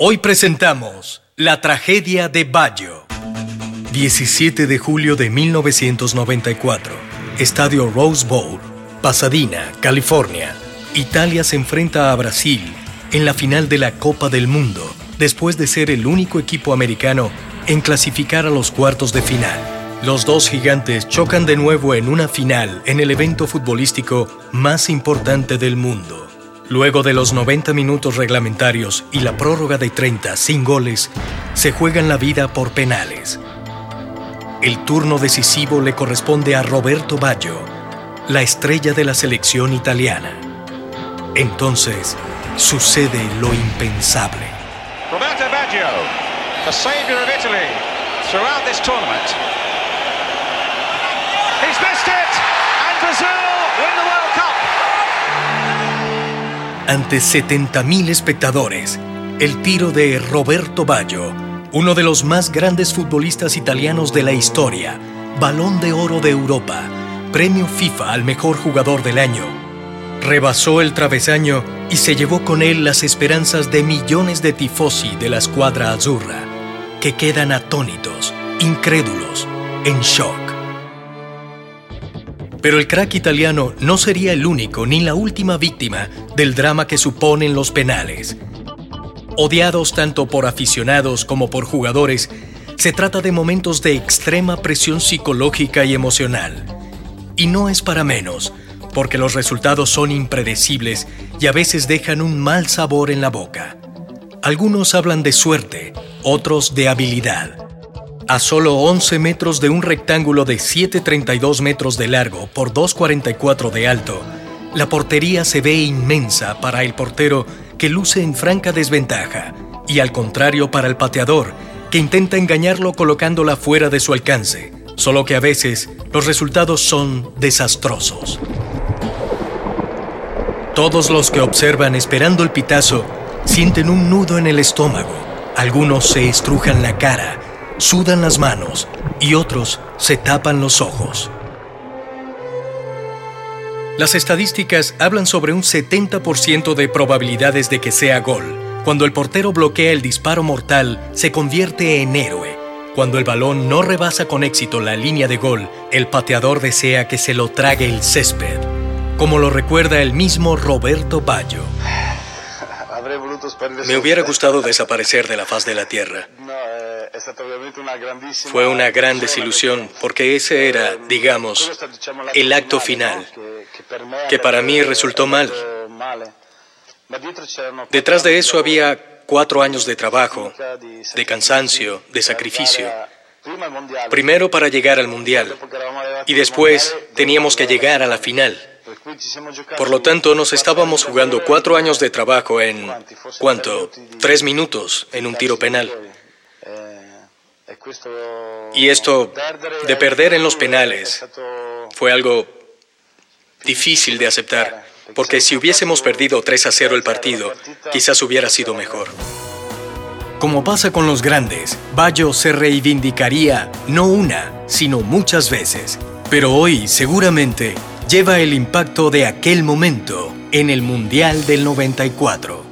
Hoy presentamos La tragedia de Baggio. 17 de julio de 1994. Estadio Rose Bowl, Pasadena, California. Italia se enfrenta a Brasil en la final de la Copa del Mundo, después de ser el único equipo americano en clasificar a los cuartos de final. Los dos gigantes chocan de nuevo en una final en el evento futbolístico más importante del mundo. Luego de los 90 minutos reglamentarios y la prórroga de 30 sin goles, se juegan la vida por penales. El turno decisivo le corresponde a Roberto Baggio, la estrella de la selección italiana. Entonces, sucede lo impensable. Roberto Baggio, the savior of Italy throughout this tournament. Ante 70.000 espectadores, el tiro de Roberto Baggio, uno de los más grandes futbolistas italianos de la historia, Balón de Oro de Europa, premio FIFA al mejor jugador del año, rebasó el travesaño y se llevó con él las esperanzas de millones de tifosi de la escuadra azzurra, que quedan atónitos, incrédulos, en shock. Pero el crack italiano no sería el único ni la última víctima del drama que suponen los penales. Odiados tanto por aficionados como por jugadores, se trata de momentos de extrema presión psicológica y emocional. Y no es para menos, porque los resultados son impredecibles y a veces dejan un mal sabor en la boca. Algunos hablan de suerte, otros de habilidad. A solo 11 metros de un rectángulo de 7,32 metros de largo por 2,44 de alto, la portería se ve inmensa para el portero que luce en franca desventaja y al contrario para el pateador que intenta engañarlo colocándola fuera de su alcance, solo que a veces los resultados son desastrosos. Todos los que observan esperando el pitazo sienten un nudo en el estómago, algunos se estrujan la cara, sudan las manos y otros se tapan los ojos. Las estadísticas hablan sobre un 70% de probabilidades de que sea gol. Cuando el portero bloquea el disparo mortal, se convierte en héroe. Cuando el balón no rebasa con éxito la línea de gol, el pateador desea que se lo trague el césped, como lo recuerda el mismo Roberto Baggio. Me hubiera gustado desaparecer de la faz de la tierra. Fue una gran desilusión porque ese era, digamos, el acto final, que para mí resultó mal. Detrás de eso había cuatro años de trabajo, de cansancio, de sacrificio. Primero para llegar al Mundial y después teníamos que llegar a la final. Por lo tanto, nos estábamos jugando cuatro años de trabajo en, ¿cuánto? Tres minutos en un tiro penal. Y esto de perder en los penales fue algo difícil de aceptar, porque si hubiésemos perdido 3 a 0 el partido, quizás hubiera sido mejor. Como pasa con los grandes, Bayo se reivindicaría no una, sino muchas veces. Pero hoy, seguramente, lleva el impacto de aquel momento en el Mundial del 94.